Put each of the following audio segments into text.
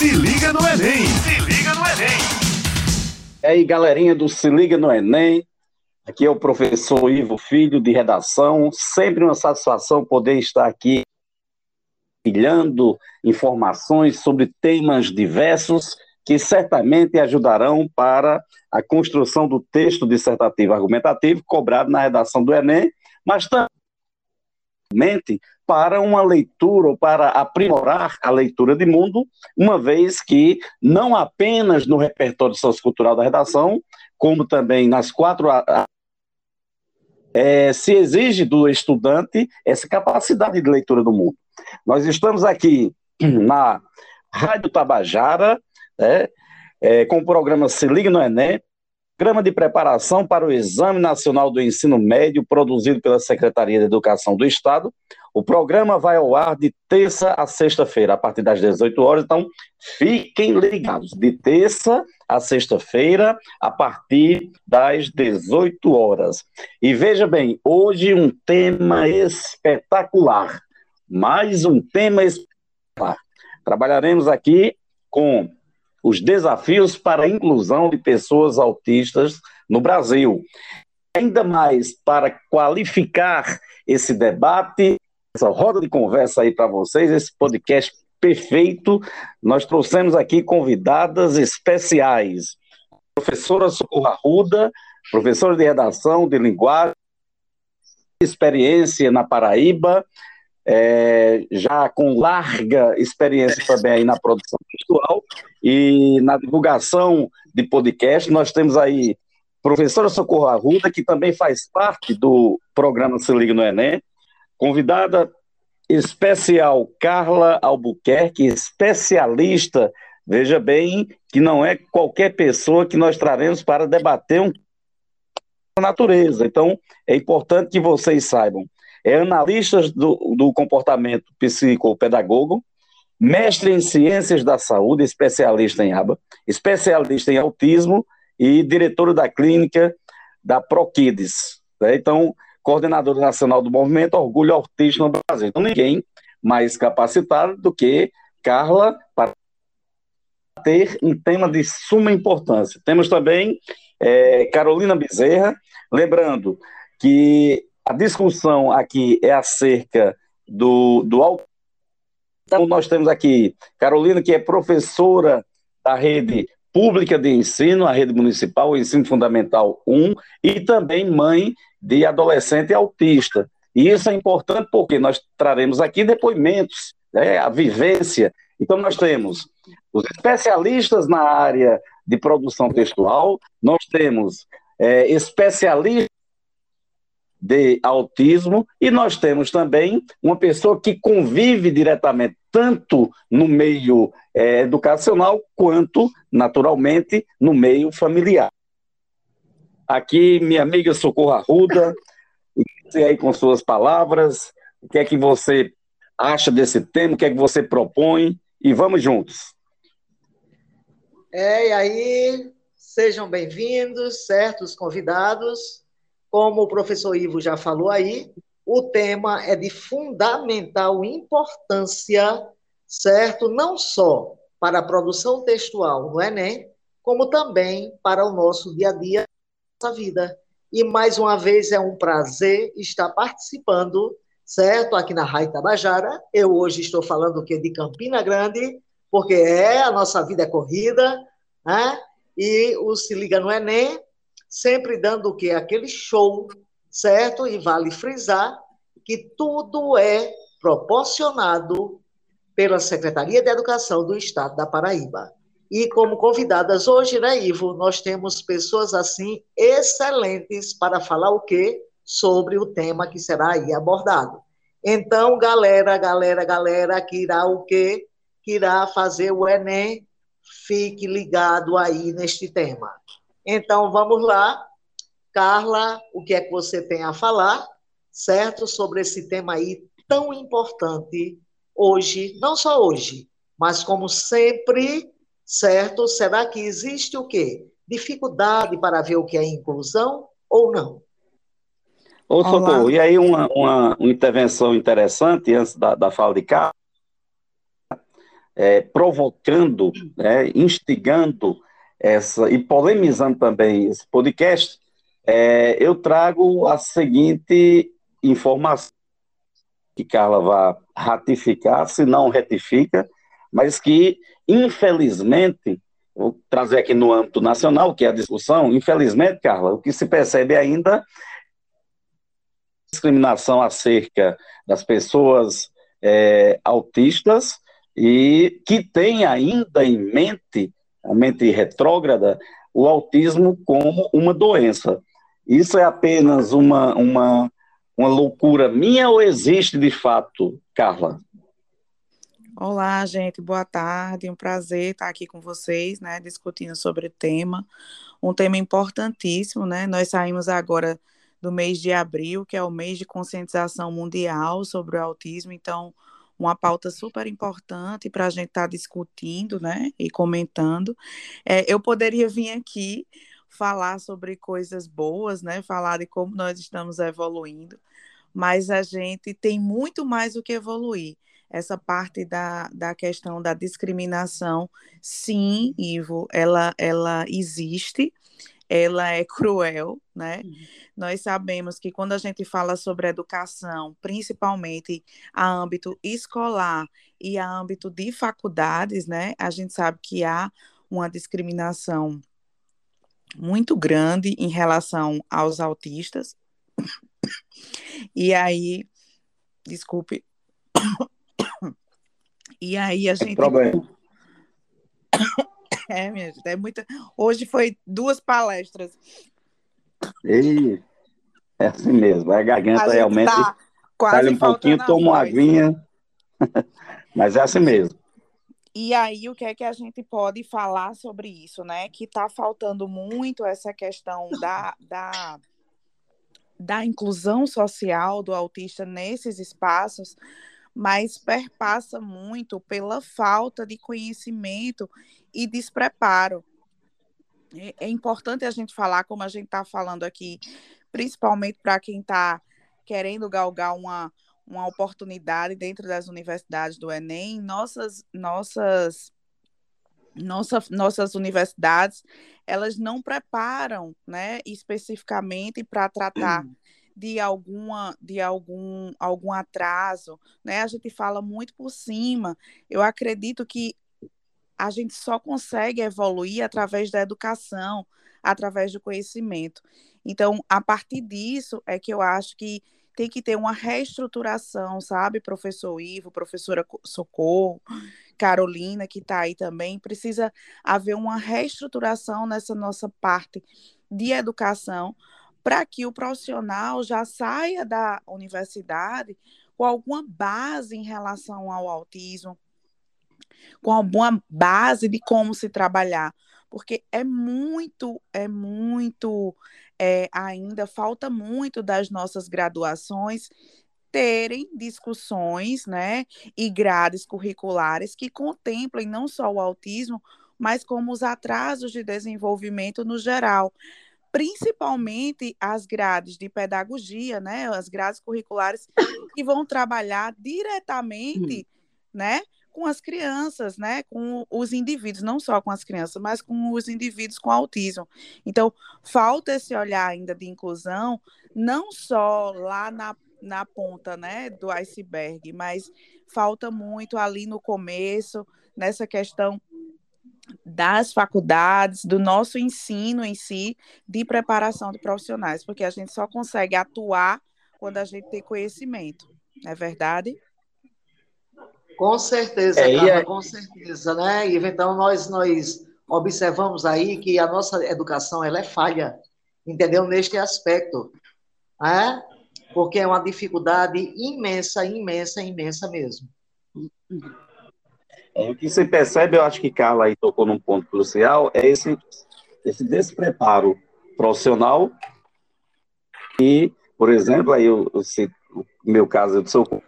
Se liga no Enem! Se liga no Enem! E aí, galerinha do Se Liga no Enem. Aqui é o professor Ivo Filho, de redação. Sempre uma satisfação poder estar aqui compartilhando informações sobre temas diversos que certamente ajudarão para a construção do texto dissertativo argumentativo cobrado na redação do Enem, mas também para uma leitura ou para aprimorar a leitura de mundo, uma vez que não apenas no repertório sociocultural da redação, como também nas quatro é, se exige do estudante essa capacidade de leitura do mundo. Nós estamos aqui na Rádio Tabajara, né, é, com o programa Se Liga no Enem, programa de preparação para o Exame Nacional do Ensino Médio, produzido pela Secretaria de Educação do Estado. O programa vai ao ar de terça a sexta-feira, a partir das 18 horas, então fiquem ligados, de terça a sexta-feira, a partir das 18 horas. E veja bem, hoje um tema espetacular, mais um tema espetacular. Trabalharemos aqui com os desafios para a inclusão de pessoas autistas no Brasil. Ainda mais para qualificar esse debate, essa roda de conversa aí para vocês, esse podcast perfeito, nós trouxemos aqui convidadas especiais. Professora Socorro Arruda, professora de redação, de linguagem, experiência na Paraíba, é, já com larga experiência também aí na produção textual e na divulgação de podcast. Nós temos aí professora Socorro Arruda, que também faz parte do programa Se Liga no Enem, convidada especial Carla Albuquerque, especialista, veja bem, que não é qualquer pessoa que nós traremos para debater um natureza. Então, é importante que vocês saibam é analista do, do comportamento psicopedagogo, mestre em ciências da saúde, especialista em aba, especialista em autismo e diretora da clínica da Proquides. Né? Então, coordenadora nacional do movimento Orgulho Autista no Brasil. Então, ninguém mais capacitado do que Carla para ter um tema de suma importância. Temos também é, Carolina Bezerra, lembrando que a discussão aqui é acerca do, do Então, nós temos aqui Carolina, que é professora da rede pública de ensino, a rede municipal, o ensino fundamental 1, e também mãe de adolescente autista. E isso é importante porque nós traremos aqui depoimentos, né, a vivência. Então, nós temos os especialistas na área de produção textual, nós temos é, especialistas de autismo, e nós temos também uma pessoa que convive diretamente, tanto no meio é, educacional, quanto, naturalmente, no meio familiar. Aqui, minha amiga Socorro Arruda, você aí com suas palavras, o que é que você acha desse tema, o que é que você propõe, e vamos juntos. É, e aí, sejam bem-vindos, certos convidados. Como o professor Ivo já falou aí, o tema é de fundamental importância, certo? Não só para a produção textual no Enem, como também para o nosso dia a dia, nossa vida. E mais uma vez é um prazer estar participando, certo? Aqui na Rádio Tabajara. Eu hoje estou falando o quê? De Campina Grande, porque é a nossa vida é corrida, né? E o Se Liga no Enem sempre dando o quê? Aquele show, certo? E vale frisar que tudo é proporcionado pela Secretaria de Educação do Estado da Paraíba. E como convidadas hoje, né, Ivo, nós temos pessoas assim excelentes para falar o quê? Sobre o tema que será aí abordado. Então, galera, galera, galera, que irá o quê? Que irá fazer o Enem, fique ligado aí neste tema. Então, vamos lá. Carla, o que é que você tem a falar, certo? Sobre esse tema aí tão importante hoje, não só hoje, mas como sempre, certo? Será que existe o quê? Dificuldade para ver o que é inclusão ou não? Ô, Socorro, e aí uma, uma, uma, intervenção interessante antes da, da fala de Carla. é, provocando, né, instigando essa e polemizando também esse podcast, é, eu trago a seguinte informação que Carla vai ratificar, se não retifica, mas que, infelizmente, vou trazer aqui no âmbito nacional, que é a discussão, infelizmente, Carla, o que se percebe ainda discriminação acerca das pessoas é, autistas e que tem ainda em mente, a mente retrógrada, o autismo como uma doença. Isso é apenas uma, uma, uma loucura minha ou existe de fato, Carla? Olá, gente, boa tarde. Um prazer estar aqui com vocês, né, discutindo sobre o tema, um tema importantíssimo, né? Nós saímos agora do mês de abril, que é o mês de conscientização mundial sobre o autismo, então uma pauta super importante para a gente estar tá discutindo, né, e comentando. É, eu poderia vir aqui falar sobre coisas boas, né, falar de como nós estamos evoluindo, mas a gente tem muito mais o que evoluir essa parte da, da questão da discriminação, sim, Ivo, ela, ela existe, ela é cruel, né? Uhum. Nós sabemos que quando a gente fala sobre educação, principalmente a âmbito escolar e a âmbito de faculdades, né? A gente sabe que há uma discriminação muito grande em relação aos autistas. E aí, desculpe, e aí a gente. Problema. É, minha gente, é muita. Hoje foi duas palestras. E é assim mesmo, a garganta a realmente. Tá quase um pouquinho, toma uma aguinha. Mas é assim mesmo. E aí, o que é que a gente pode falar sobre isso, né? Que está faltando muito essa questão da, da, da inclusão social do autista nesses espaços, mas perpassa muito pela falta de conhecimento e despreparo. É, é importante a gente falar, como a gente está falando aqui, principalmente para quem está querendo galgar uma, uma oportunidade dentro das universidades do Enem, nossas, nossas, nossa, nossas universidades, elas não preparam né, especificamente para tratar de alguma de algum algum atraso, né? A gente fala muito por cima. Eu acredito que a gente só consegue evoluir através da educação, através do conhecimento. Então, a partir disso é que eu acho que tem que ter uma reestruturação, sabe, professor Ivo, professora Socorro, Carolina, que está aí também, precisa haver uma reestruturação nessa nossa parte de educação para que o profissional já saia da universidade com alguma base em relação ao autismo, com alguma base de como se trabalhar, porque é muito, é muito, é, ainda falta muito das nossas graduações terem discussões, né, e grades curriculares que contemplem não só o autismo, mas como os atrasos de desenvolvimento no geral. Principalmente as grades de pedagogia, né, as grades curriculares que vão trabalhar diretamente, né, com as crianças, né, com os indivíduos, não só com as crianças, mas com os indivíduos com autismo. Então, falta esse olhar ainda de inclusão, não só lá na, na ponta, né, do iceberg, mas falta muito ali no começo, nessa questão das faculdades, do nosso ensino em si, de preparação de profissionais, porque a gente só consegue atuar quando a gente tem conhecimento, não é verdade? Com certeza, é, Carla, é... com certeza, né? E então nós, nós observamos aí que a nossa educação ela é falha, entendeu? Neste aspecto, né? Porque é uma dificuldade imensa, imensa, imensa mesmo. É, o que se percebe, eu acho que Carla aí tocou num ponto crucial, é esse, esse despreparo profissional e, por exemplo, aí eu, eu cito, o meu caso, eu sou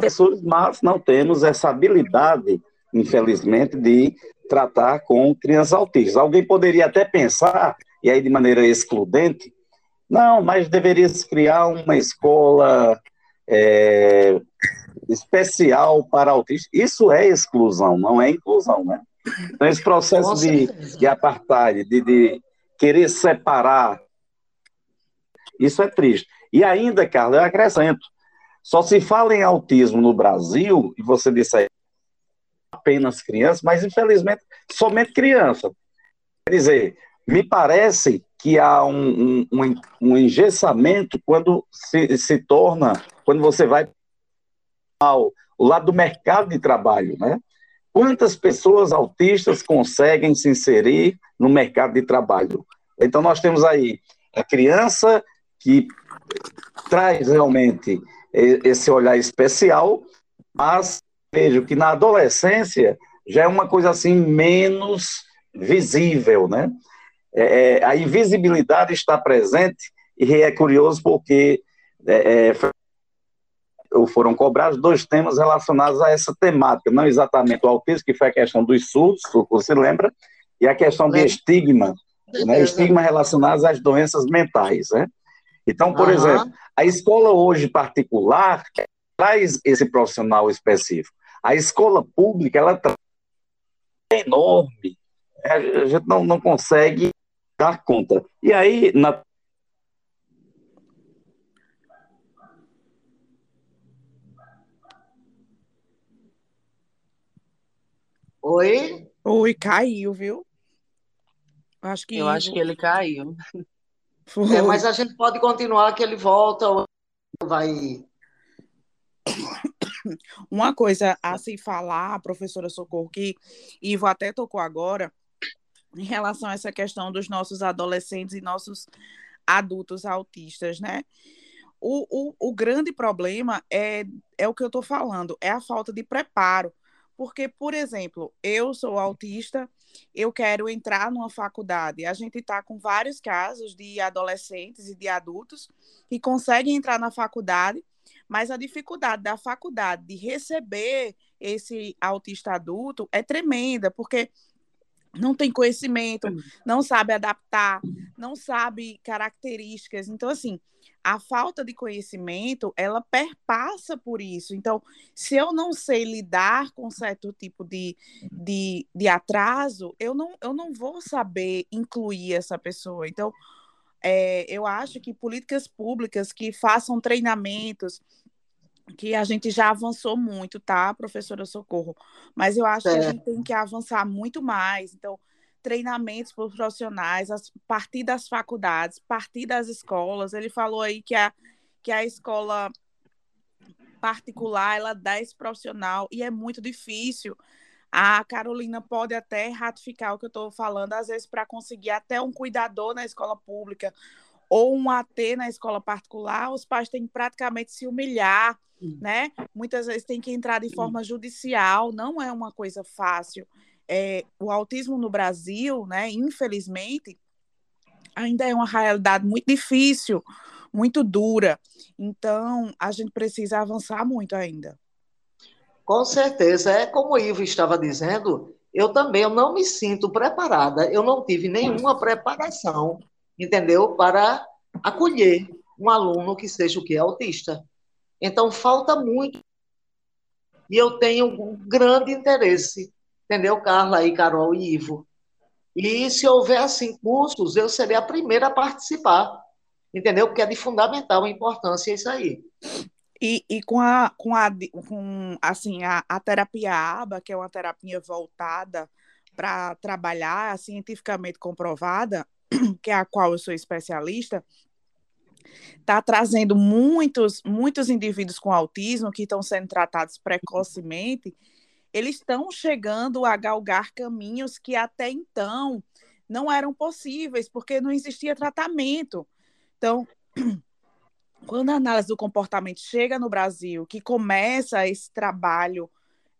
professores, mas não temos essa habilidade, infelizmente, de tratar com crianças autistas. Alguém poderia até pensar, e aí de maneira excludente, não, mas deveria se criar uma escola é, especial para autistas. Isso é exclusão, não é inclusão, né? Então, esse processo de, de apartheid, de, de querer separar, isso é triste. E ainda, Carlos, eu acrescento, só se fala em autismo no Brasil, e você disse aí, apenas crianças, mas infelizmente somente criança. Quer dizer, me parece que há um, um, um engessamento quando se, se torna, quando você vai ao lado do mercado de trabalho, né? Quantas pessoas autistas conseguem se inserir no mercado de trabalho? Então, nós temos aí a criança que traz realmente esse olhar especial, mas vejo que na adolescência já é uma coisa assim menos visível, né? É, é a invisibilidade está presente e é curioso porque é, é foram cobrados dois temas relacionados a essa temática, não exatamente o autismo, que foi a questão dos surdos, você lembra, e a questão de estigma, né, estigma relacionados às doenças mentais, né? Então, por uhum. exemplo, a escola hoje particular traz esse profissional específico. A escola pública, ela é enorme. A gente não, não consegue dar conta. E aí, na Oi? Oi, caiu, viu? Acho que Eu acho que ele caiu. É, mas a gente pode continuar que ele volta ou vai. Uma coisa a se falar, professora Socorro, que Ivo até tocou agora, em relação a essa questão dos nossos adolescentes e nossos adultos autistas, né? O, o, o grande problema é, é o que eu estou falando, é a falta de preparo. Porque, por exemplo, eu sou autista, eu quero entrar numa faculdade. A gente está com vários casos de adolescentes e de adultos que conseguem entrar na faculdade, mas a dificuldade da faculdade de receber esse autista adulto é tremenda, porque não tem conhecimento, não sabe adaptar, não sabe características. Então, assim, a falta de conhecimento, ela perpassa por isso. Então, se eu não sei lidar com certo tipo de, de, de atraso, eu não, eu não vou saber incluir essa pessoa. Então, é, eu acho que políticas públicas que façam treinamentos, que a gente já avançou muito, tá, professora Socorro? Mas eu acho é. que a gente tem que avançar muito mais. Então, treinamentos para os profissionais, a partir das faculdades, partir das escolas. Ele falou aí que a, que a escola particular ela dá esse profissional e é muito difícil. A Carolina pode até ratificar o que eu estou falando, às vezes, para conseguir até um cuidador na escola pública ou um AT na escola particular, os pais têm que praticamente se humilhar, né? Muitas vezes tem que entrar de forma judicial, não é uma coisa fácil é, o autismo no Brasil, né, infelizmente, ainda é uma realidade muito difícil, muito dura. Então, a gente precisa avançar muito ainda. Com certeza. É como o Ivo estava dizendo, eu também eu não me sinto preparada, eu não tive nenhuma preparação, entendeu? Para acolher um aluno que seja o que? Autista. Então, falta muito. E eu tenho um grande interesse entendeu, Carla e Carol e Ivo. E se houver, assim, cursos, eu serei a primeira a participar, entendeu? Porque é de fundamental importância isso aí. E, e com, a, com, a, com assim, a, a terapia ABA, que é uma terapia voltada para trabalhar, cientificamente comprovada, que é a qual eu sou especialista, está trazendo muitos, muitos indivíduos com autismo que estão sendo tratados precocemente eles estão chegando a galgar caminhos que até então não eram possíveis, porque não existia tratamento. Então, quando a análise do comportamento chega no Brasil, que começa esse trabalho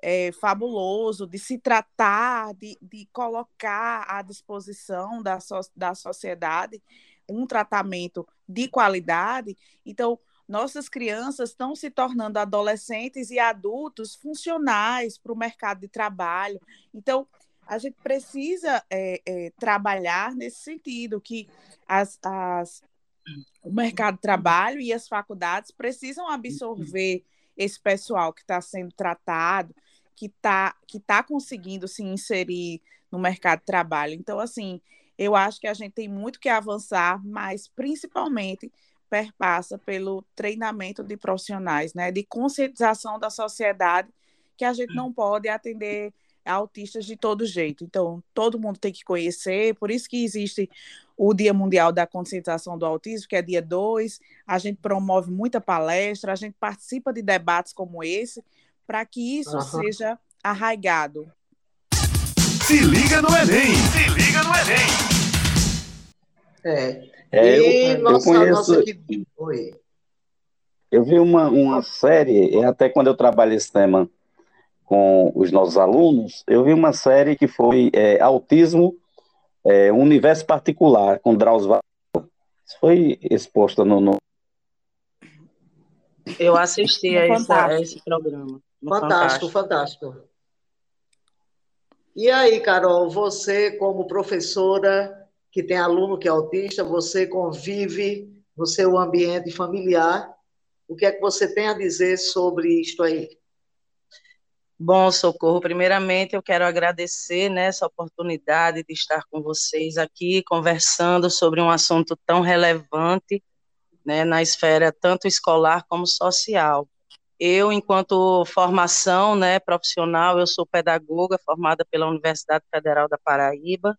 é, fabuloso de se tratar, de, de colocar à disposição da, so, da sociedade um tratamento de qualidade, então nossas crianças estão se tornando adolescentes e adultos funcionais para o mercado de trabalho. Então, a gente precisa é, é, trabalhar nesse sentido, que as, as, o mercado de trabalho e as faculdades precisam absorver esse pessoal que está sendo tratado, que está que tá conseguindo se inserir no mercado de trabalho. Então, assim, eu acho que a gente tem muito que avançar, mas principalmente perpassa pelo treinamento de profissionais, né, de conscientização da sociedade que a gente não pode atender autistas de todo jeito. Então, todo mundo tem que conhecer, por isso que existe o Dia Mundial da Conscientização do Autismo, que é dia 2. A gente promove muita palestra, a gente participa de debates como esse, para que isso uhum. seja arraigado. Se liga no Enem! Se liga no Enem! É. é e eu, nossa, eu conheço... Nossa... Oi. Eu vi uma, uma série, até quando eu trabalho esse tema com os nossos alunos, eu vi uma série que foi é, Autismo, é, um Universo Particular, com Drauzio Isso foi exposto no, no... Eu assisti a, essa, a, esse programa. Fantástico, fantástico, fantástico. E aí, Carol, você como professora que tem aluno que é autista, você convive no seu ambiente familiar, o que é que você tem a dizer sobre isto aí? Bom, Socorro, primeiramente eu quero agradecer né, essa oportunidade de estar com vocês aqui conversando sobre um assunto tão relevante né, na esfera tanto escolar como social. Eu, enquanto formação né, profissional, eu sou pedagoga formada pela Universidade Federal da Paraíba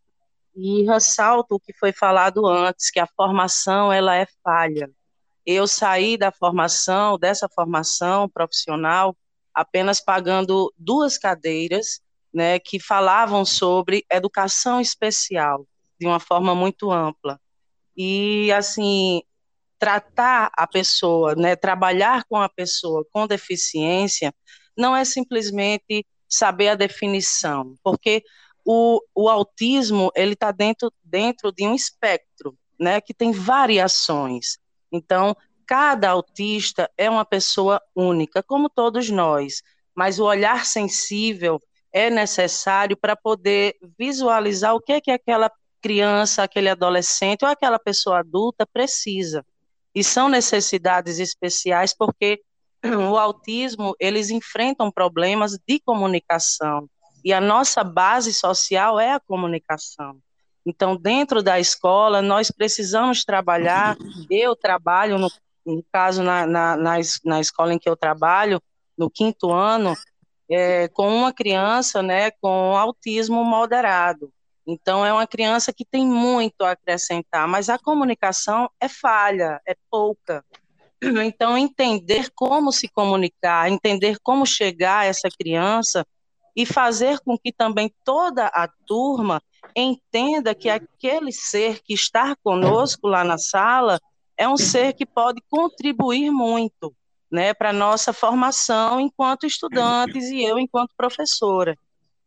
e ressalto o que foi falado antes, que a formação ela é falha. Eu saí da formação, dessa formação profissional, apenas pagando duas cadeiras, né, que falavam sobre educação especial de uma forma muito ampla. E assim, tratar a pessoa, né, trabalhar com a pessoa com deficiência, não é simplesmente saber a definição, porque o, o autismo ele está dentro, dentro de um espectro, né, que tem variações. Então, cada autista é uma pessoa única, como todos nós, mas o olhar sensível é necessário para poder visualizar o que é que aquela criança, aquele adolescente ou aquela pessoa adulta precisa. E são necessidades especiais porque o autismo, eles enfrentam problemas de comunicação. E a nossa base social é a comunicação. Então, dentro da escola, nós precisamos trabalhar. Eu trabalho no no caso, na, na, na, na escola em que eu trabalho, no quinto ano, é, com uma criança né, com autismo moderado. Então, é uma criança que tem muito a acrescentar, mas a comunicação é falha, é pouca. Então, entender como se comunicar, entender como chegar a essa criança e fazer com que também toda a turma entenda que aquele ser que está conosco lá na sala é um ser que pode contribuir muito né, para nossa formação enquanto estudantes e eu enquanto professora.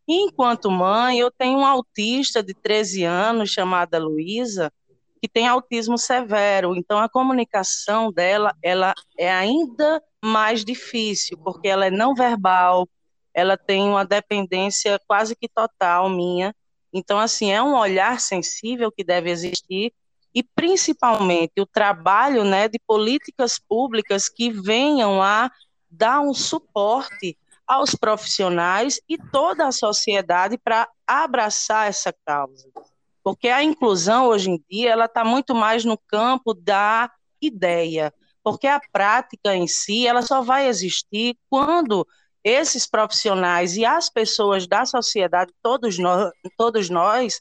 E enquanto mãe, eu tenho um autista de 13 anos chamada Luísa, que tem autismo severo, então a comunicação dela ela é ainda mais difícil, porque ela é não verbal, ela tem uma dependência quase que total minha. Então, assim, é um olhar sensível que deve existir e principalmente o trabalho né, de políticas públicas que venham a dar um suporte aos profissionais e toda a sociedade para abraçar essa causa. Porque a inclusão hoje em dia ela está muito mais no campo da ideia, porque a prática em si ela só vai existir quando esses profissionais e as pessoas da sociedade, todos nós, todos nós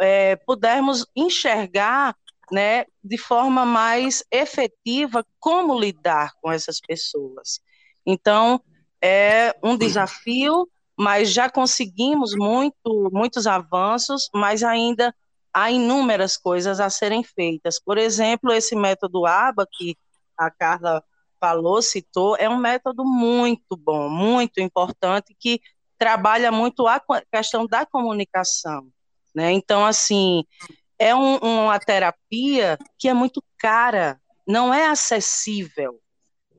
é, pudermos enxergar né, de forma mais efetiva como lidar com essas pessoas. Então, é um desafio, mas já conseguimos muito, muitos avanços, mas ainda há inúmeras coisas a serem feitas. Por exemplo, esse método ABA, que a Carla falou, citou, é um método muito bom, muito importante, que trabalha muito a questão da comunicação. Né? Então, assim, é um, uma terapia que é muito cara, não é acessível.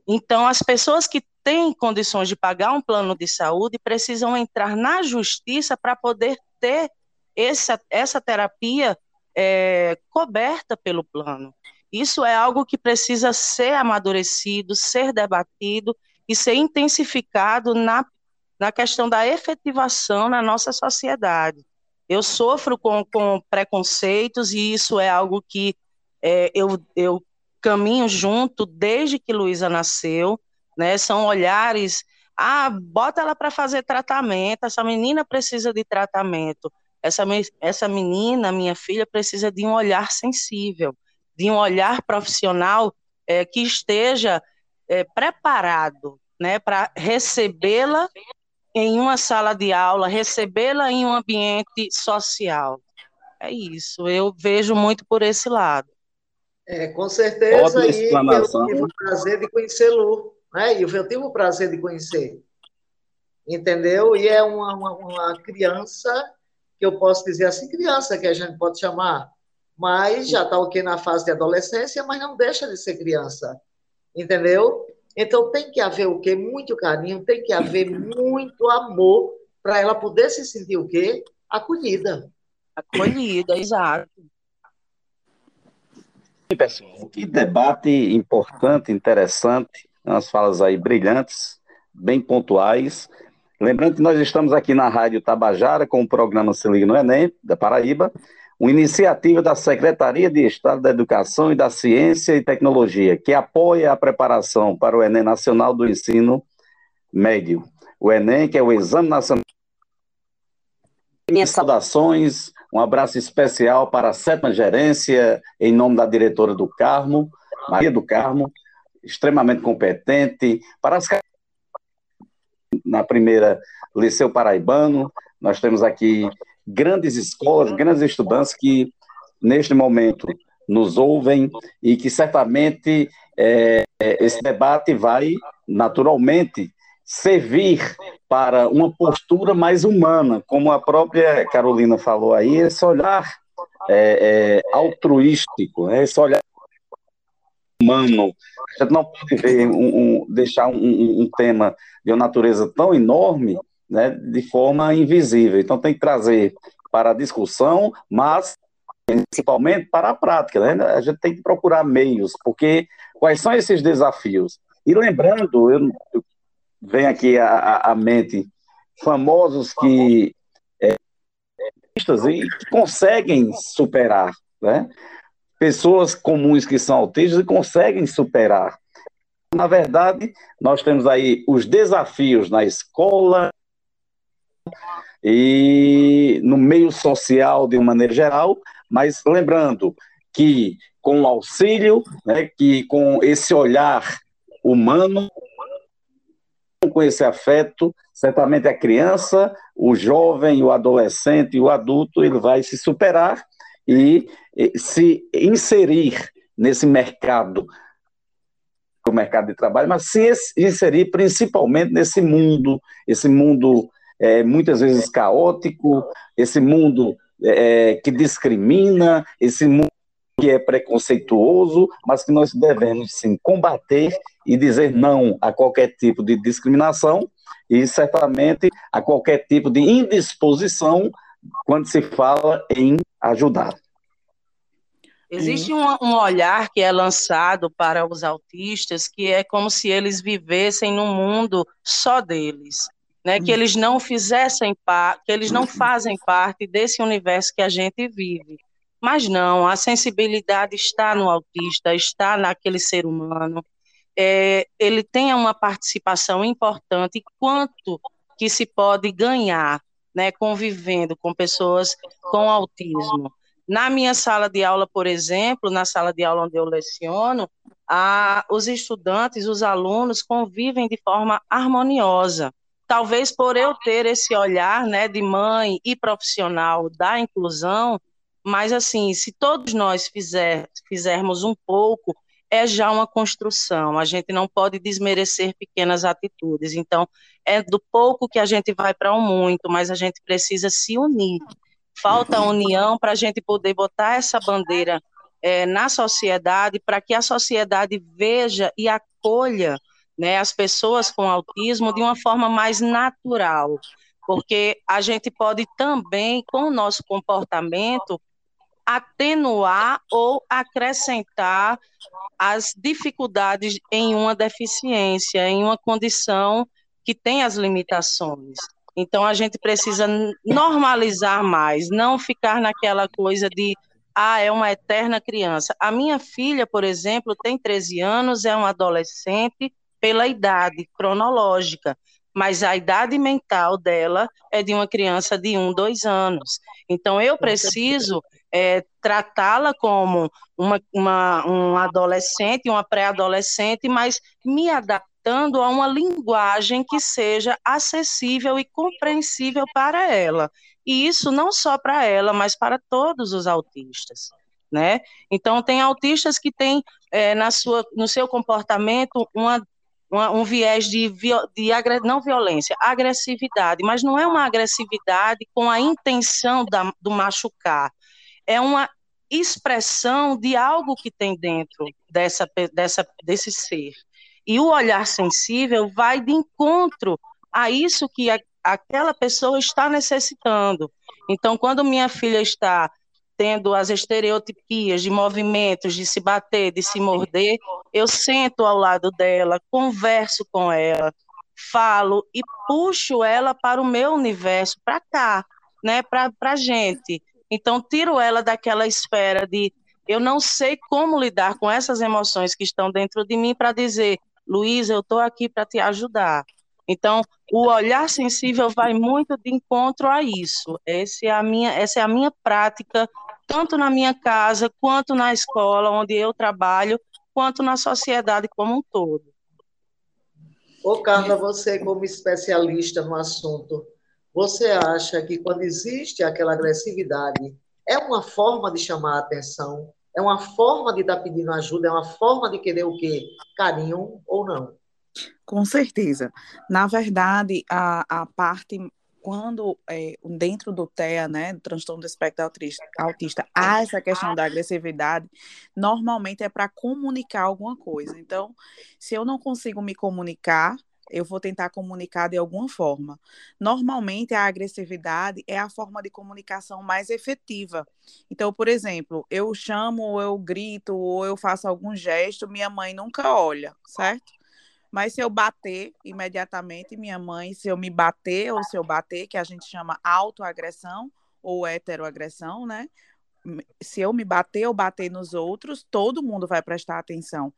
Então, as pessoas que têm condições de pagar um plano de saúde precisam entrar na justiça para poder ter essa, essa terapia é, coberta pelo plano. Isso é algo que precisa ser amadurecido, ser debatido e ser intensificado na, na questão da efetivação na nossa sociedade. Eu sofro com, com preconceitos e isso é algo que é, eu, eu caminho junto desde que Luísa nasceu, né? São olhares, ah, bota ela para fazer tratamento, essa menina precisa de tratamento. Essa, essa menina, minha filha, precisa de um olhar sensível, de um olhar profissional é, que esteja é, preparado né, para recebê-la em uma sala de aula, recebê-la em um ambiente social. É isso, eu vejo muito por esse lado. É, com certeza, e eu tive o prazer de conhecer Lu, né? eu tive o prazer de conhecer, entendeu? E é uma, uma, uma criança, que eu posso dizer assim, criança que a gente pode chamar, mas já está ok na fase de adolescência, mas não deixa de ser criança, entendeu? Então tem que haver o quê? Muito carinho, tem que haver muito amor para ela poder se sentir o quê? Acolhida. Acolhida, exato. pessoal, que debate importante, interessante, umas falas aí brilhantes, bem pontuais. Lembrando que nós estamos aqui na Rádio Tabajara com o programa Se Liga no Enem, da Paraíba, uma iniciativa da Secretaria de Estado da Educação e da Ciência e Tecnologia, que apoia a preparação para o Enem Nacional do Ensino Médio. O Enem, que é o Exame Nacional. Minhas saudações, um abraço especial para a sétima gerência, em nome da diretora do Carmo, Maria do Carmo, extremamente competente, para as na primeira Liceu Paraibano, nós temos aqui grandes escolas, grandes estudantes que, neste momento, nos ouvem e que certamente é, esse debate vai, naturalmente, servir para uma postura mais humana, como a própria Carolina falou aí, esse olhar é, é, altruístico, né, esse olhar humano. A gente não pode ver um, um, deixar um, um, tema de uma natureza tão enorme né, de forma invisível. Então tem que trazer para a discussão, mas principalmente para a prática. Né? A gente tem que procurar meios, porque quais são esses desafios? E lembrando, eu, eu venho aqui à, mente famosos que é, e conseguem superar, né? Pessoas comuns que são autistas e conseguem superar. Na verdade, nós temos aí os desafios na escola, e no meio social de uma maneira geral, mas lembrando que com o auxílio, né, que com esse olhar humano, com esse afeto, certamente a criança, o jovem, o adolescente e o adulto, ele vai se superar e se inserir nesse mercado, o mercado de trabalho, mas se inserir principalmente nesse mundo, esse mundo é, muitas vezes caótico, esse mundo é, que discrimina, esse mundo que é preconceituoso, mas que nós devemos sim combater e dizer não a qualquer tipo de discriminação e certamente a qualquer tipo de indisposição quando se fala em ajudar. Existe um, um, olhar que é lançado para os autistas que é como se eles vivessem num mundo só deles né, que eles não fizessem que eles não fazem parte desse universo que a gente vive. Mas não, a sensibilidade está no autista, está naquele ser humano. É, ele tem uma participação importante quanto que se pode ganhar, né, convivendo com pessoas com autismo. Na minha sala de aula, por exemplo, na sala de aula onde eu leciono, a, os estudantes, os alunos convivem de forma harmoniosa talvez por eu ter esse olhar, né, de mãe e profissional da inclusão, mas assim, se todos nós fizer, fizermos um pouco, é já uma construção. A gente não pode desmerecer pequenas atitudes. Então, é do pouco que a gente vai para o um muito, mas a gente precisa se unir. Falta união para a gente poder botar essa bandeira é, na sociedade, para que a sociedade veja e acolha né, as pessoas com autismo de uma forma mais natural, porque a gente pode também, com o nosso comportamento, atenuar ou acrescentar as dificuldades em uma deficiência, em uma condição que tem as limitações. Então a gente precisa normalizar mais, não ficar naquela coisa de ah, é uma eterna criança. A minha filha, por exemplo, tem 13 anos, é uma adolescente pela idade cronológica, mas a idade mental dela é de uma criança de um, dois anos. Então eu preciso é, tratá-la como uma, uma, um adolescente, uma pré-adolescente, mas me adaptando a uma linguagem que seja acessível e compreensível para ela. E isso não só para ela, mas para todos os autistas. Né? Então, tem autistas que têm é, na sua, no seu comportamento uma, uma, um viés de, de não violência, agressividade, mas não é uma agressividade com a intenção da, do machucar, é uma expressão de algo que tem dentro dessa, dessa, desse ser. E o olhar sensível vai de encontro a isso que a, aquela pessoa está necessitando. Então, quando minha filha está tendo as estereotipias de movimentos, de se bater, de se morder, eu sento ao lado dela, converso com ela, falo e puxo ela para o meu universo, para cá, né, para a gente. Então, tiro ela daquela esfera de eu não sei como lidar com essas emoções que estão dentro de mim para dizer, Luiz, eu estou aqui para te ajudar. Então, o olhar sensível vai muito de encontro a isso. Essa é a minha, essa é a minha prática, tanto na minha casa, quanto na escola onde eu trabalho, quanto na sociedade como um todo. Ô, Carla, você como especialista no assunto, você acha que quando existe aquela agressividade, é uma forma de chamar a atenção? É uma forma de estar pedindo ajuda? É uma forma de querer o quê? Carinho ou não? Com certeza. Na verdade, a, a parte quando é, dentro do TEA, né, do transtorno do espectro autista, autista, há essa questão da agressividade, normalmente é para comunicar alguma coisa. Então, se eu não consigo me comunicar, eu vou tentar comunicar de alguma forma. Normalmente, a agressividade é a forma de comunicação mais efetiva. Então, por exemplo, eu chamo, ou eu grito, ou eu faço algum gesto, minha mãe nunca olha, certo? Mas se eu bater imediatamente, minha mãe, se eu me bater ou se eu bater, que a gente chama autoagressão ou heteroagressão, né? Se eu me bater ou bater nos outros, todo mundo vai prestar atenção,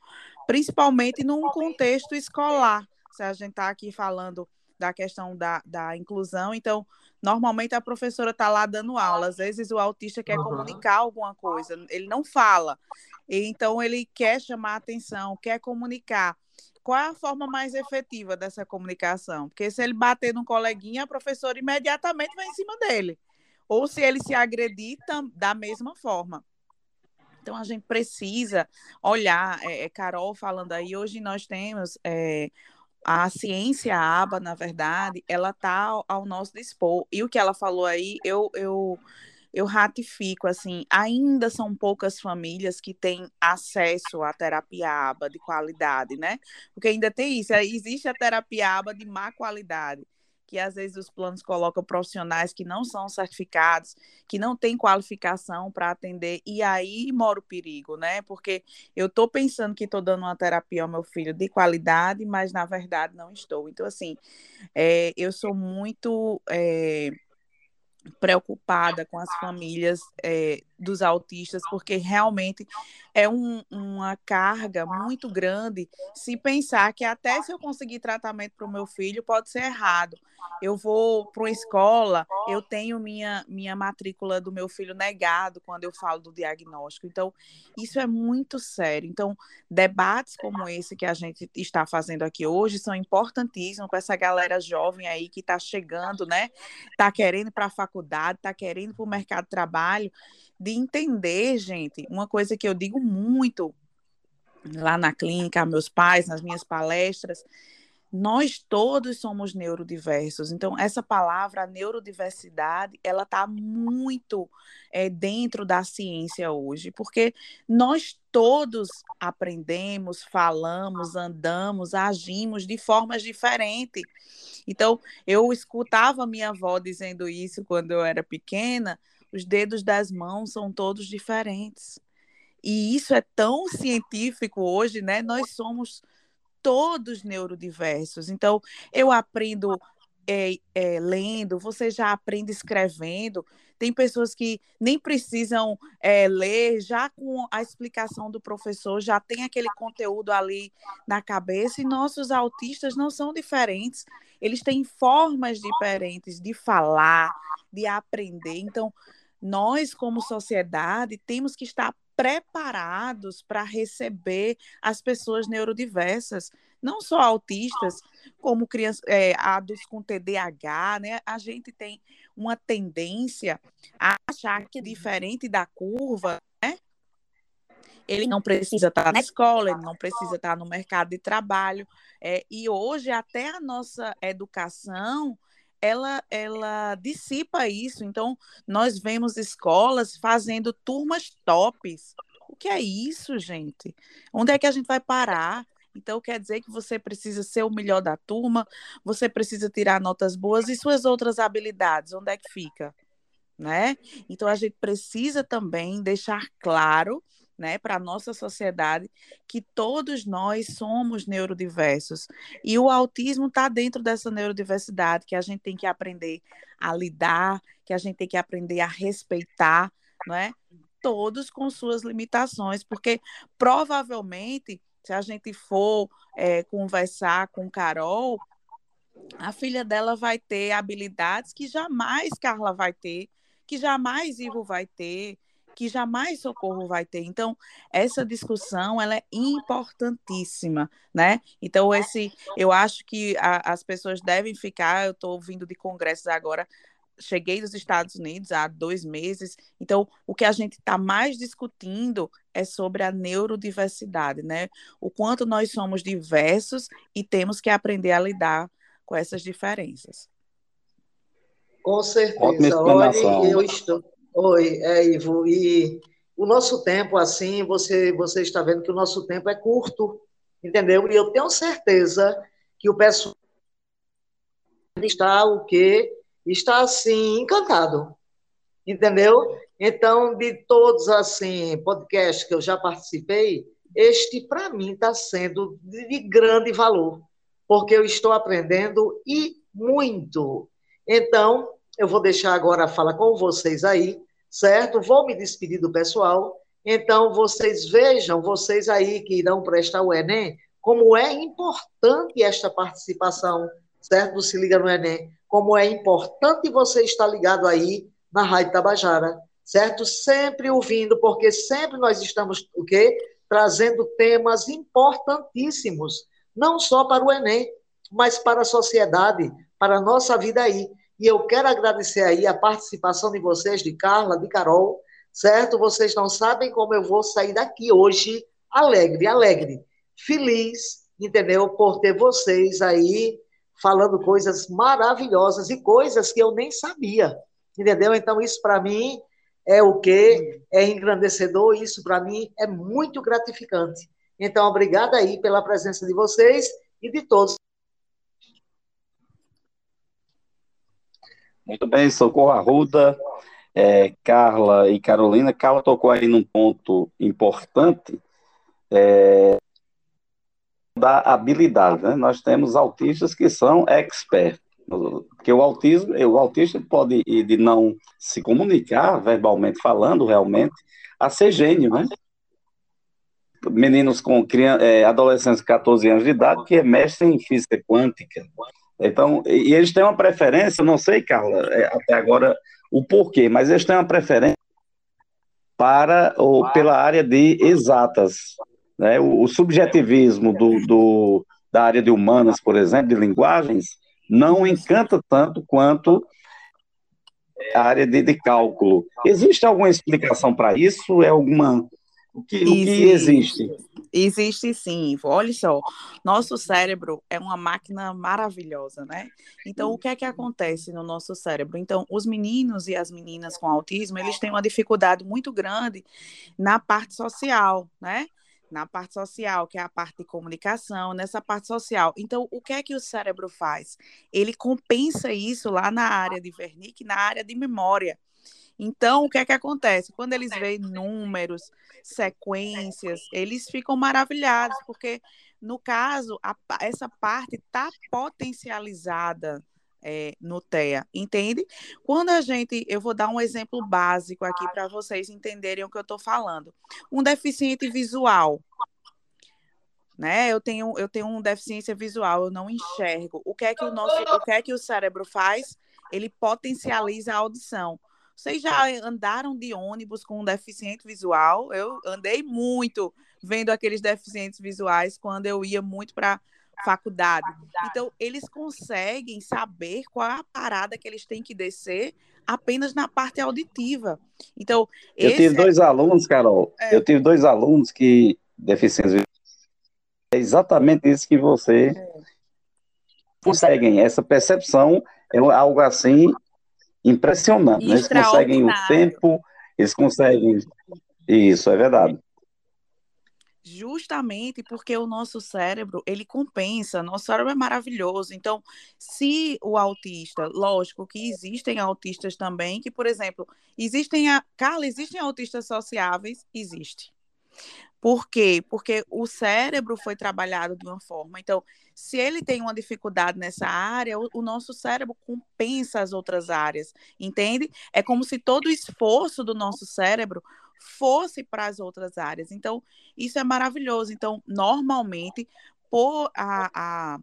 principalmente num contexto escolar. Se a gente está aqui falando da questão da, da inclusão, então, normalmente a professora está lá dando aula, às vezes o autista quer uhum. comunicar alguma coisa, ele não fala, então ele quer chamar atenção, quer comunicar qual é a forma mais efetiva dessa comunicação? Porque se ele bater no coleguinha, a professora imediatamente vai em cima dele. Ou se ele se agredir da mesma forma. Então a gente precisa olhar, é, é, Carol falando aí, hoje nós temos é, a ciência a aba, na verdade, ela está ao, ao nosso dispor. E o que ela falou aí, eu, eu eu ratifico, assim, ainda são poucas famílias que têm acesso à terapia aba de qualidade, né? Porque ainda tem isso, existe a terapia aba de má qualidade, que às vezes os planos colocam profissionais que não são certificados, que não têm qualificação para atender, e aí mora o perigo, né? Porque eu estou pensando que estou dando uma terapia ao meu filho de qualidade, mas na verdade não estou. Então, assim, é, eu sou muito. É, preocupada com as famílias é, dos autistas, porque realmente é um, uma carga muito grande se pensar que até se eu conseguir tratamento para o meu filho pode ser errado. Eu vou para uma escola, eu tenho minha, minha matrícula do meu filho negado quando eu falo do diagnóstico. Então, isso é muito sério. Então, debates como esse que a gente está fazendo aqui hoje são importantíssimos para essa galera jovem aí que está chegando, né? Está querendo para a faculdade, está querendo para o mercado de trabalho de entender, gente, uma coisa que eu digo muito lá na clínica, meus pais, nas minhas palestras, nós todos somos neurodiversos. Então, essa palavra, neurodiversidade, ela está muito é, dentro da ciência hoje, porque nós todos aprendemos, falamos, andamos, agimos de formas diferentes. Então, eu escutava minha avó dizendo isso quando eu era pequena, os dedos das mãos são todos diferentes. E isso é tão científico hoje, né? Nós somos todos neurodiversos. Então, eu aprendo é, é, lendo, você já aprende escrevendo. Tem pessoas que nem precisam é, ler, já com a explicação do professor, já tem aquele conteúdo ali na cabeça, e nossos autistas não são diferentes. Eles têm formas diferentes de falar, de aprender. Então, nós, como sociedade, temos que estar preparados para receber as pessoas neurodiversas, não só autistas, como crianças, é, adultos com TDAH, né? A gente tem uma tendência a achar que é diferente da curva, né? Ele não precisa estar na escola, ele não precisa estar no mercado de trabalho. É, e hoje, até a nossa educação ela, ela dissipa isso. Então, nós vemos escolas fazendo turmas tops. O que é isso, gente? Onde é que a gente vai parar? Então, quer dizer que você precisa ser o melhor da turma, você precisa tirar notas boas e suas outras habilidades, onde é que fica? Né? Então, a gente precisa também deixar claro né, para a nossa sociedade, que todos nós somos neurodiversos. E o autismo está dentro dessa neurodiversidade, que a gente tem que aprender a lidar, que a gente tem que aprender a respeitar, não é? Todos com suas limitações, porque provavelmente, se a gente for é, conversar com Carol, a filha dela vai ter habilidades que jamais Carla vai ter, que jamais Ivo vai ter, que jamais socorro vai ter. Então, essa discussão ela é importantíssima, né? Então, esse, eu acho que a, as pessoas devem ficar. Eu estou vindo de congressos agora. Cheguei dos Estados Unidos há dois meses, então o que a gente está mais discutindo é sobre a neurodiversidade, né? O quanto nós somos diversos e temos que aprender a lidar com essas diferenças. Com certeza. Olha, eu estou, Oi, é, Ivo. E o nosso tempo, assim, você, você está vendo que o nosso tempo é curto, entendeu? E eu tenho certeza que o pessoal está o quê? Está, assim, encantado, entendeu? Então, de todos, assim, podcasts que eu já participei, este, para mim, está sendo de grande valor, porque eu estou aprendendo e muito. Então, eu vou deixar agora a fala com vocês aí, certo? Vou me despedir do pessoal. Então, vocês vejam, vocês aí que irão prestar o Enem, como é importante esta participação, certo? Se liga no Enem. Como é importante você estar ligado aí na Rádio Tabajara, certo? Sempre ouvindo, porque sempre nós estamos, o quê? Trazendo temas importantíssimos, não só para o Enem, mas para a sociedade, para a nossa vida aí. E eu quero agradecer aí a participação de vocês, de Carla, de Carol, certo? Vocês não sabem como eu vou sair daqui hoje alegre, alegre, feliz, entendeu? Por ter vocês aí falando coisas maravilhosas e coisas que eu nem sabia, entendeu? Então, isso para mim é o que é engrandecedor, isso para mim é muito gratificante. Então, obrigada aí pela presença de vocês e de todos. Muito bem, Socorro Arruda, é, Carla e Carolina. Carla tocou aí num ponto importante é, da habilidade. Né? Nós temos autistas que são experts. Porque o autismo, o autista pode ir de não se comunicar verbalmente falando, realmente, a ser gênio, né? Meninos com criança, é, adolescentes de 14 anos de idade que é mestre em física quântica, então, e eles têm uma preferência, não sei, Carla, é, até agora o porquê, mas eles têm uma preferência para ou pela área de exatas. Né? O, o subjetivismo do, do, da área de humanas, por exemplo, de linguagens, não encanta tanto quanto a área de, de cálculo. Existe alguma explicação para isso? É alguma o que, o que existe? Existe sim, olha só, nosso cérebro é uma máquina maravilhosa, né? Então, o que é que acontece no nosso cérebro? Então, os meninos e as meninas com autismo, eles têm uma dificuldade muito grande na parte social, né? Na parte social, que é a parte de comunicação, nessa parte social. Então, o que é que o cérebro faz? Ele compensa isso lá na área de Wernicke, na área de memória. Então, o que é que acontece? Quando eles veem números, sequências, eles ficam maravilhados, porque, no caso, a, essa parte está potencializada é, no TEA, entende? Quando a gente, eu vou dar um exemplo básico aqui para vocês entenderem o que eu estou falando. Um deficiente visual, né? Eu tenho, eu tenho uma deficiência visual, eu não enxergo. O que é que o nosso, o que é que o cérebro faz? Ele potencializa a audição. Vocês já andaram de ônibus com um deficiente visual? Eu andei muito vendo aqueles deficientes visuais quando eu ia muito para faculdade. Então, eles conseguem saber qual é a parada que eles têm que descer apenas na parte auditiva. Então, eu tive é... dois alunos, Carol. É... Eu tive dois alunos que deficientes visuais é exatamente isso que você é. conseguem. Essa percepção é algo assim impressionante. Né? Eles conseguem o tempo, eles conseguem. Isso, é verdade. Justamente porque o nosso cérebro, ele compensa, nosso cérebro é maravilhoso. Então, se o autista, lógico que existem autistas também, que, por exemplo, existem, a, Carla, existem autistas sociáveis? Existe. Por quê? Porque o cérebro foi trabalhado de uma forma. Então, se ele tem uma dificuldade nessa área, o, o, nosso cérebro compensa as outras áreas, entende? É como se todo o esforço do nosso cérebro fosse para as outras áreas. Então, isso é maravilhoso. Então, normalmente, por a, a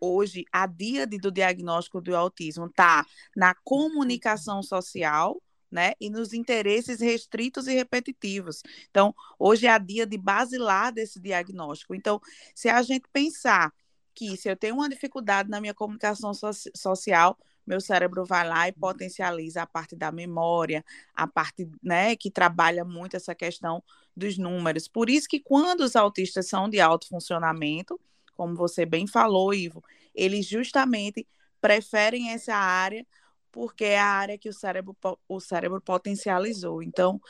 hoje, a díade do diagnóstico do autismo está na comunicação social, né? E nos interesses restritos e repetitivos. Então, hoje é a dia de basilar desse diagnóstico. Então, se a gente pensar que se eu tenho uma dificuldade na minha comunicação so social, meu cérebro vai lá e potencializa a parte da memória, a parte, né, que trabalha muito essa questão dos números. Por isso que quando os autistas são de alto funcionamento, como você bem falou, Ivo, eles justamente preferem essa área porque é a área que o cérebro, o cérebro potencializou. Então,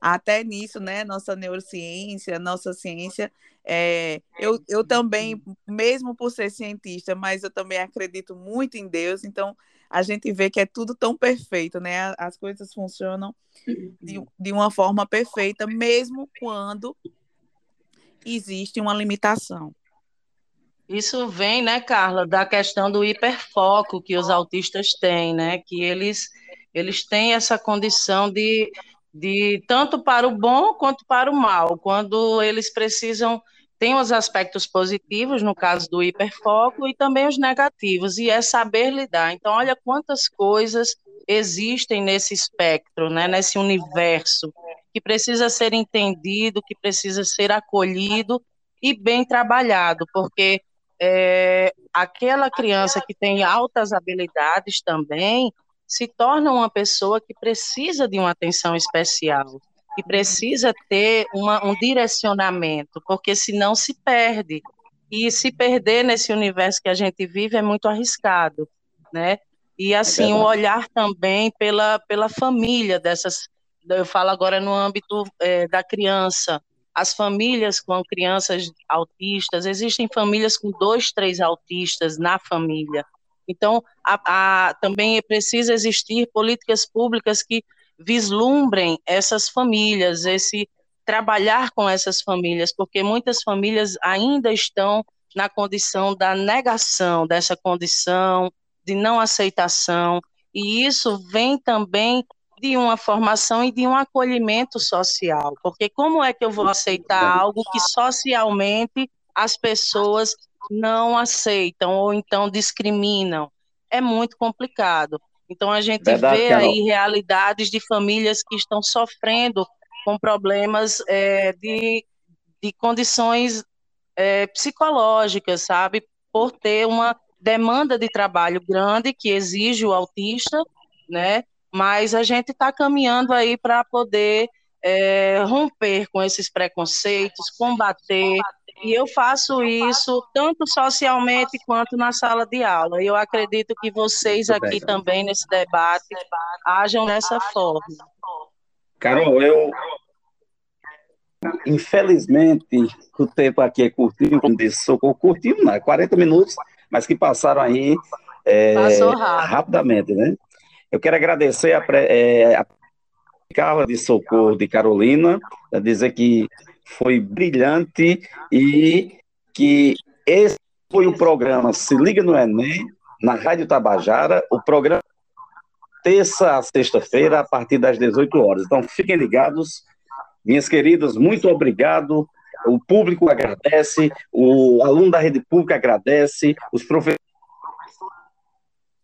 até nisso, né, nossa neurociência, nossa ciência, é, eu, eu também, mesmo por ser cientista, mas eu também acredito muito em Deus, então a gente vê que é tudo tão perfeito, né? As coisas funcionam de, de uma forma perfeita, mesmo quando existe uma limitação. Isso vem, né, Carla, da questão do hiperfoco que os autistas têm, né? Que eles, eles têm essa condição de, de tanto para o bom quanto para o mal. Quando eles precisam, tem os aspectos positivos, no caso do hiperfoco, e também os negativos, e é saber lidar. Então, olha quantas coisas existem nesse espectro, né, nesse universo, que precisa ser entendido, que precisa ser acolhido e bem trabalhado, porque é, aquela criança que tem altas habilidades também se torna uma pessoa que precisa de uma atenção especial, que precisa ter uma, um direcionamento, porque senão se perde. E se perder nesse universo que a gente vive é muito arriscado, né? E assim, é o olhar também pela, pela família dessas, eu falo agora no âmbito é, da criança, as famílias com crianças autistas, existem famílias com dois, três autistas na família. Então, a, a, também é preciso existir políticas públicas que vislumbrem essas famílias, esse trabalhar com essas famílias, porque muitas famílias ainda estão na condição da negação dessa condição, de não aceitação, e isso vem também de uma formação e de um acolhimento social, porque como é que eu vou aceitar algo que socialmente as pessoas não aceitam ou então discriminam? É muito complicado. Então a gente Verdade, vê Carol. aí realidades de famílias que estão sofrendo com problemas é, de, de condições é, psicológicas, sabe? Por ter uma demanda de trabalho grande que exige o autista, né? Mas a gente está caminhando aí para poder é, romper com esses preconceitos, combater, e eu faço isso tanto socialmente quanto na sala de aula. E eu acredito que vocês aqui também nesse debate hajam dessa forma. Carol, eu infelizmente o tempo aqui é curtinho, como disse, socorro curtinho, não, 40 minutos, mas que passaram aí é, rapidamente, né? Eu quero agradecer a, é, a Carla de Socorro de Carolina, dizer que foi brilhante e que esse foi o programa Se Liga no Enem, na Rádio Tabajara, o programa terça a sexta-feira, a partir das 18 horas. Então, fiquem ligados. Minhas queridas, muito obrigado. O público agradece, o aluno da rede pública agradece, os professores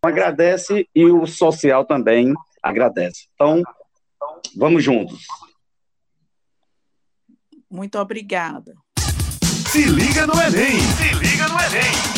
agradece e o social também agradece. Então, vamos juntos. Muito obrigada. Se liga no Enem! Se liga no Enem!